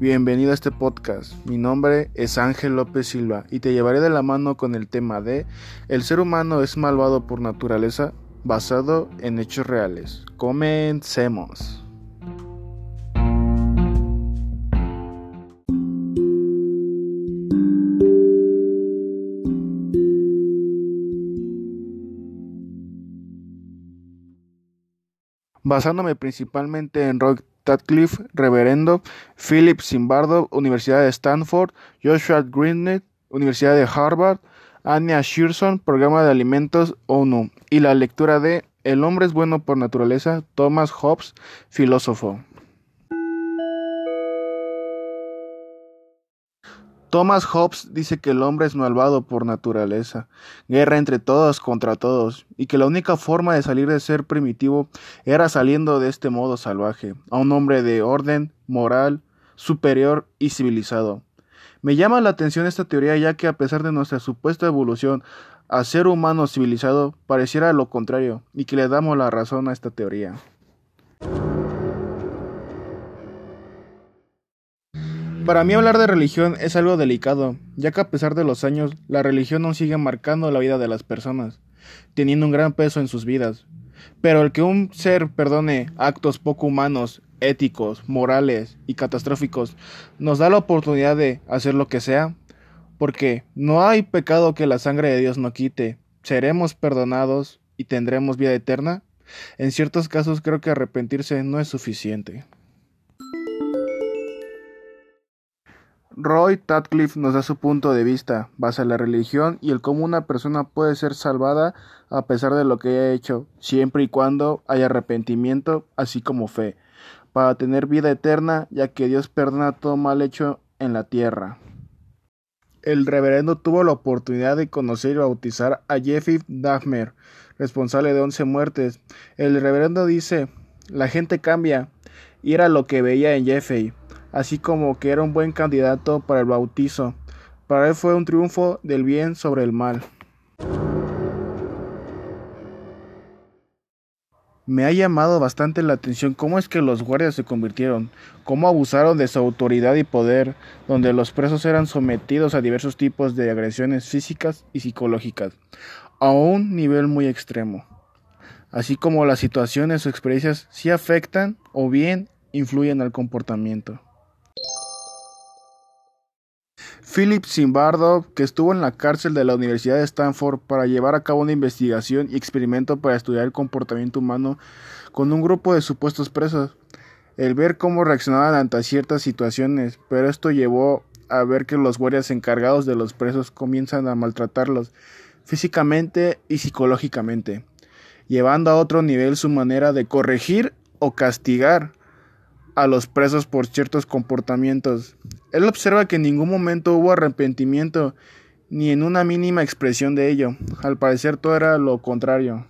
Bienvenido a este podcast. Mi nombre es Ángel López Silva y te llevaré de la mano con el tema de El ser humano es malvado por naturaleza basado en hechos reales. Comencemos. Basándome principalmente en Roy Radcliffe, Reverendo, Philip Zimbardo, Universidad de Stanford, Joshua Greenet, Universidad de Harvard, Anya Shearson, Programa de Alimentos ONU, y la lectura de El hombre es bueno por naturaleza, Thomas Hobbes, filósofo. Thomas Hobbes dice que el hombre es malvado por naturaleza, guerra entre todos contra todos, y que la única forma de salir de ser primitivo era saliendo de este modo salvaje, a un hombre de orden, moral, superior y civilizado. Me llama la atención esta teoría ya que a pesar de nuestra supuesta evolución a ser humano civilizado, pareciera lo contrario, y que le damos la razón a esta teoría. Para mí hablar de religión es algo delicado, ya que a pesar de los años, la religión aún sigue marcando la vida de las personas, teniendo un gran peso en sus vidas. Pero el que un ser perdone actos poco humanos, éticos, morales y catastróficos, nos da la oportunidad de hacer lo que sea, porque no hay pecado que la sangre de Dios no quite, seremos perdonados y tendremos vida eterna. En ciertos casos creo que arrepentirse no es suficiente. Roy Radcliffe nos da su punto de vista, basa la religión y el cómo una persona puede ser salvada a pesar de lo que haya hecho, siempre y cuando haya arrepentimiento, así como fe, para tener vida eterna, ya que Dios perdona todo mal hecho en la tierra. El reverendo tuvo la oportunidad de conocer y bautizar a Jeffrey Dahmer, responsable de once muertes. El reverendo dice, la gente cambia, y era lo que veía en Jeffrey así como que era un buen candidato para el bautizo. Para él fue un triunfo del bien sobre el mal. Me ha llamado bastante la atención cómo es que los guardias se convirtieron, cómo abusaron de su autoridad y poder, donde los presos eran sometidos a diversos tipos de agresiones físicas y psicológicas, a un nivel muy extremo, así como las situaciones o experiencias sí afectan o bien influyen al comportamiento. Philip Zimbardo, que estuvo en la cárcel de la Universidad de Stanford para llevar a cabo una investigación y experimento para estudiar el comportamiento humano con un grupo de supuestos presos. El ver cómo reaccionaban ante ciertas situaciones, pero esto llevó a ver que los guardias encargados de los presos comienzan a maltratarlos físicamente y psicológicamente, llevando a otro nivel su manera de corregir o castigar a los presos por ciertos comportamientos. Él observa que en ningún momento hubo arrepentimiento, ni en una mínima expresión de ello. Al parecer todo era lo contrario.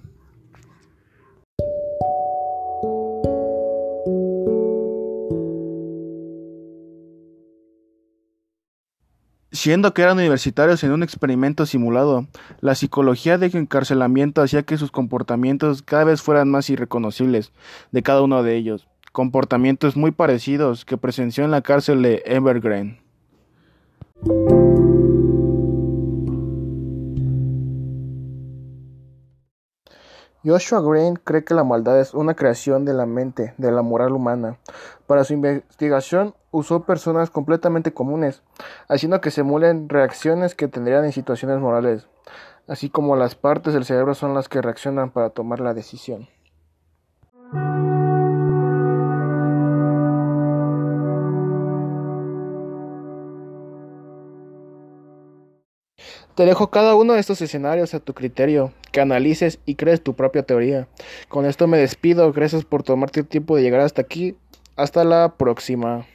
Siendo que eran universitarios en un experimento simulado, la psicología de encarcelamiento hacía que sus comportamientos cada vez fueran más irreconocibles de cada uno de ellos comportamientos muy parecidos que presenció en la cárcel de Evergreen. Joshua Green cree que la maldad es una creación de la mente, de la moral humana. Para su investigación usó personas completamente comunes, haciendo que se emulen reacciones que tendrían en situaciones morales, así como las partes del cerebro son las que reaccionan para tomar la decisión. Te dejo cada uno de estos escenarios a tu criterio, que analices y crees tu propia teoría. Con esto me despido, gracias por tomarte el tiempo de llegar hasta aquí. Hasta la próxima.